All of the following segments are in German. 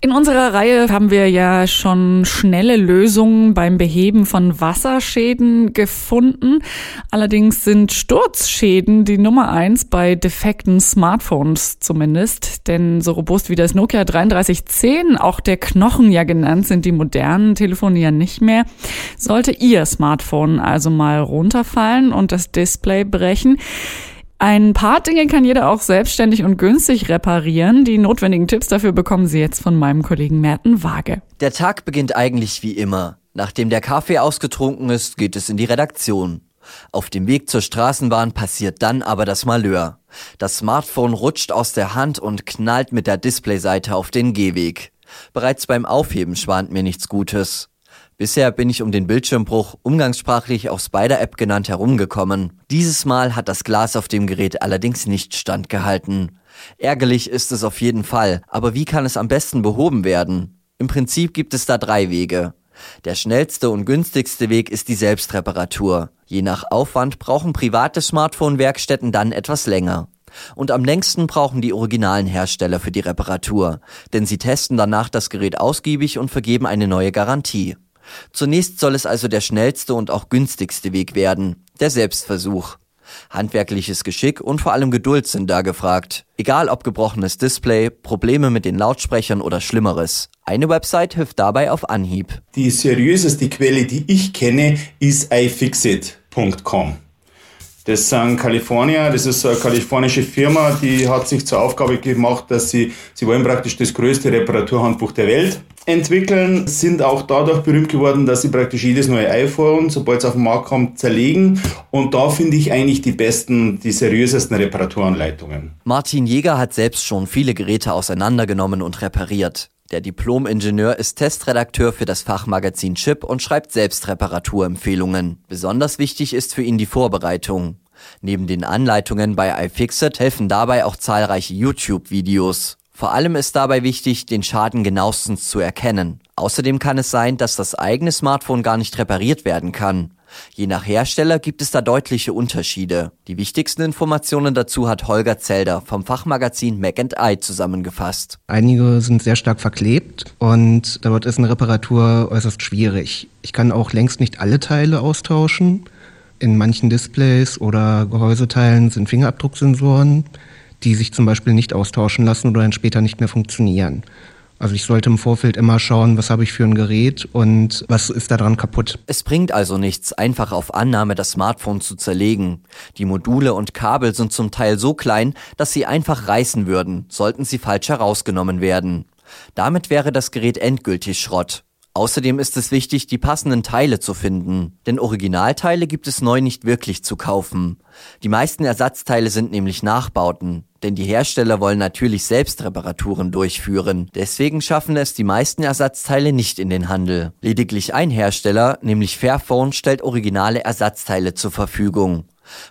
In unserer Reihe haben wir ja schon schnelle Lösungen beim Beheben von Wasserschäden gefunden. Allerdings sind Sturzschäden die Nummer eins bei defekten Smartphones zumindest. Denn so robust wie das Nokia 3310, auch der Knochen ja genannt, sind die modernen Telefone ja nicht mehr. Sollte Ihr Smartphone also mal runterfallen und das Display brechen, ein paar Dinge kann jeder auch selbstständig und günstig reparieren. Die notwendigen Tipps dafür bekommen Sie jetzt von meinem Kollegen Merten Waage. Der Tag beginnt eigentlich wie immer. Nachdem der Kaffee ausgetrunken ist, geht es in die Redaktion. Auf dem Weg zur Straßenbahn passiert dann aber das Malheur. Das Smartphone rutscht aus der Hand und knallt mit der Displayseite auf den Gehweg. Bereits beim Aufheben schwant mir nichts Gutes. Bisher bin ich um den Bildschirmbruch, umgangssprachlich auch Spider-App genannt, herumgekommen. Dieses Mal hat das Glas auf dem Gerät allerdings nicht standgehalten. Ärgerlich ist es auf jeden Fall, aber wie kann es am besten behoben werden? Im Prinzip gibt es da drei Wege. Der schnellste und günstigste Weg ist die Selbstreparatur. Je nach Aufwand brauchen private Smartphone-Werkstätten dann etwas länger. Und am längsten brauchen die originalen Hersteller für die Reparatur, denn sie testen danach das Gerät ausgiebig und vergeben eine neue Garantie. Zunächst soll es also der schnellste und auch günstigste Weg werden, der Selbstversuch. Handwerkliches Geschick und vor allem Geduld sind da gefragt. Egal ob gebrochenes Display, Probleme mit den Lautsprechern oder Schlimmeres. Eine Website hilft dabei auf Anhieb. Die seriöseste Quelle, die ich kenne, ist ifixit.com. Das sind Kalifornier, das ist eine kalifornische Firma, die hat sich zur Aufgabe gemacht, dass sie, sie wollen praktisch das größte Reparaturhandbuch der Welt entwickeln, sind auch dadurch berühmt geworden, dass sie praktisch jedes neue iPhone, sobald es auf den Markt kommt, zerlegen. Und da finde ich eigentlich die besten, die seriösesten Reparaturanleitungen. Martin Jäger hat selbst schon viele Geräte auseinandergenommen und repariert. Der Diplom-Ingenieur ist Testredakteur für das Fachmagazin Chip und schreibt selbst Reparaturempfehlungen. Besonders wichtig ist für ihn die Vorbereitung. Neben den Anleitungen bei iFixit helfen dabei auch zahlreiche YouTube-Videos. Vor allem ist dabei wichtig, den Schaden genauestens zu erkennen. Außerdem kann es sein, dass das eigene Smartphone gar nicht repariert werden kann. Je nach Hersteller gibt es da deutliche Unterschiede. Die wichtigsten Informationen dazu hat Holger Zelder vom Fachmagazin Mac Eye zusammengefasst. Einige sind sehr stark verklebt und dort ist eine Reparatur äußerst schwierig. Ich kann auch längst nicht alle Teile austauschen. In manchen Displays oder Gehäuseteilen sind Fingerabdrucksensoren, die sich zum Beispiel nicht austauschen lassen oder dann später nicht mehr funktionieren. Also ich sollte im Vorfeld immer schauen, was habe ich für ein Gerät und was ist daran kaputt. Es bringt also nichts, einfach auf Annahme das Smartphone zu zerlegen. Die Module und Kabel sind zum Teil so klein, dass sie einfach reißen würden, sollten sie falsch herausgenommen werden. Damit wäre das Gerät endgültig Schrott. Außerdem ist es wichtig, die passenden Teile zu finden, denn Originalteile gibt es neu nicht wirklich zu kaufen. Die meisten Ersatzteile sind nämlich Nachbauten, denn die Hersteller wollen natürlich selbst Reparaturen durchführen. Deswegen schaffen es die meisten Ersatzteile nicht in den Handel. Lediglich ein Hersteller, nämlich Fairphone, stellt originale Ersatzteile zur Verfügung.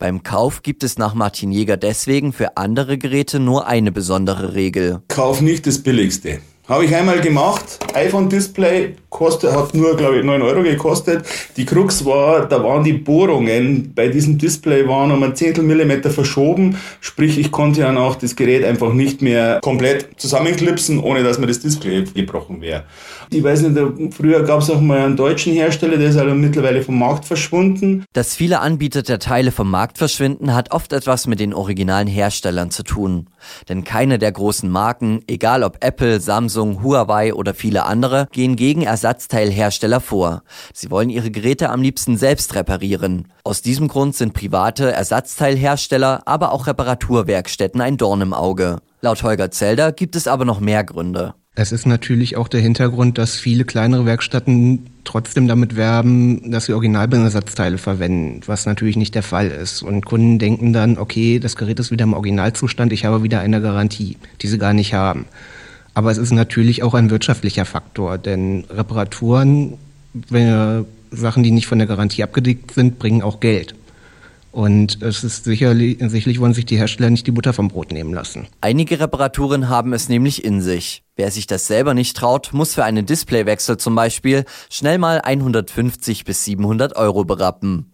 Beim Kauf gibt es nach Martin Jäger deswegen für andere Geräte nur eine besondere Regel. Kauf nicht das billigste. Habe ich einmal gemacht, iPhone-Display kostet, hat nur, glaube ich, 9 Euro gekostet. Die Krux war, da waren die Bohrungen bei diesem Display waren um ein Zehntel Millimeter verschoben. Sprich, ich konnte dann auch das Gerät einfach nicht mehr komplett zusammenklipsen, ohne dass mir das Display gebrochen wäre. Ich weiß nicht, früher gab es auch mal einen deutschen Hersteller, der ist aber mittlerweile vom Markt verschwunden. Dass viele Anbieter der Teile vom Markt verschwinden, hat oft etwas mit den originalen Herstellern zu tun. Denn keine der großen Marken, egal ob Apple, Samsung, Huawei oder viele andere, gehen gegen Ersatzteilhersteller vor. Sie wollen ihre Geräte am liebsten selbst reparieren. Aus diesem Grund sind private Ersatzteilhersteller, aber auch Reparaturwerkstätten ein Dorn im Auge. Laut Holger Zelder gibt es aber noch mehr Gründe. Es ist natürlich auch der Hintergrund, dass viele kleinere Werkstätten trotzdem damit werben, dass sie Originalbindersatzteile verwenden, was natürlich nicht der Fall ist. Und Kunden denken dann, okay, das Gerät ist wieder im Originalzustand, ich habe wieder eine Garantie, die sie gar nicht haben. Aber es ist natürlich auch ein wirtschaftlicher Faktor, denn Reparaturen, wenn Sachen, die nicht von der Garantie abgedeckt sind, bringen auch Geld. Und es ist sicherlich, sicherlich wollen sich die Hersteller nicht die Butter vom Brot nehmen lassen. Einige Reparaturen haben es nämlich in sich. Wer sich das selber nicht traut, muss für einen Displaywechsel zum Beispiel schnell mal 150 bis 700 Euro berappen.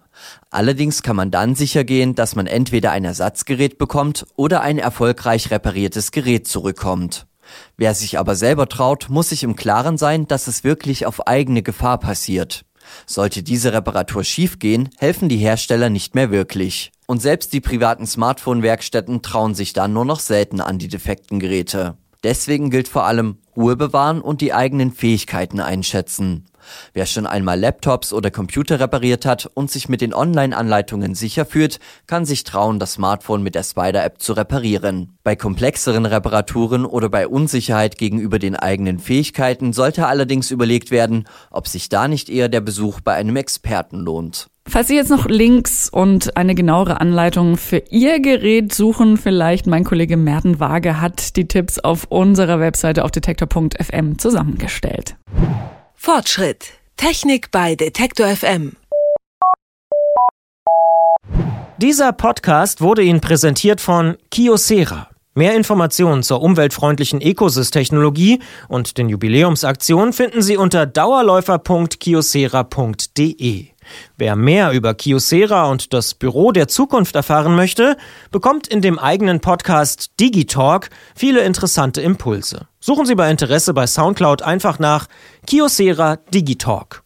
Allerdings kann man dann sicher gehen, dass man entweder ein Ersatzgerät bekommt oder ein erfolgreich repariertes Gerät zurückkommt. Wer sich aber selber traut, muss sich im Klaren sein, dass es wirklich auf eigene Gefahr passiert. Sollte diese Reparatur schiefgehen, helfen die Hersteller nicht mehr wirklich. Und selbst die privaten Smartphone-Werkstätten trauen sich dann nur noch selten an die defekten Geräte. Deswegen gilt vor allem Ruhe bewahren und die eigenen Fähigkeiten einschätzen. Wer schon einmal Laptops oder Computer repariert hat und sich mit den Online-Anleitungen sicher fühlt, kann sich trauen, das Smartphone mit der Spider-App zu reparieren. Bei komplexeren Reparaturen oder bei Unsicherheit gegenüber den eigenen Fähigkeiten sollte allerdings überlegt werden, ob sich da nicht eher der Besuch bei einem Experten lohnt. Falls Sie jetzt noch Links und eine genauere Anleitung für Ihr Gerät suchen, vielleicht mein Kollege Merten Waage hat die Tipps auf unserer Webseite auf detektor.fm zusammengestellt. Fortschritt. Technik bei Detektor FM. Dieser Podcast wurde Ihnen präsentiert von Kiosera. Mehr Informationen zur umweltfreundlichen Ecosys-Technologie und den Jubiläumsaktionen finden Sie unter dauerläufer.kiosera.de. Wer mehr über Kiosera und das Büro der Zukunft erfahren möchte, bekommt in dem eigenen Podcast Digitalk viele interessante Impulse. Suchen Sie bei Interesse bei Soundcloud einfach nach Kiosera Digitalk.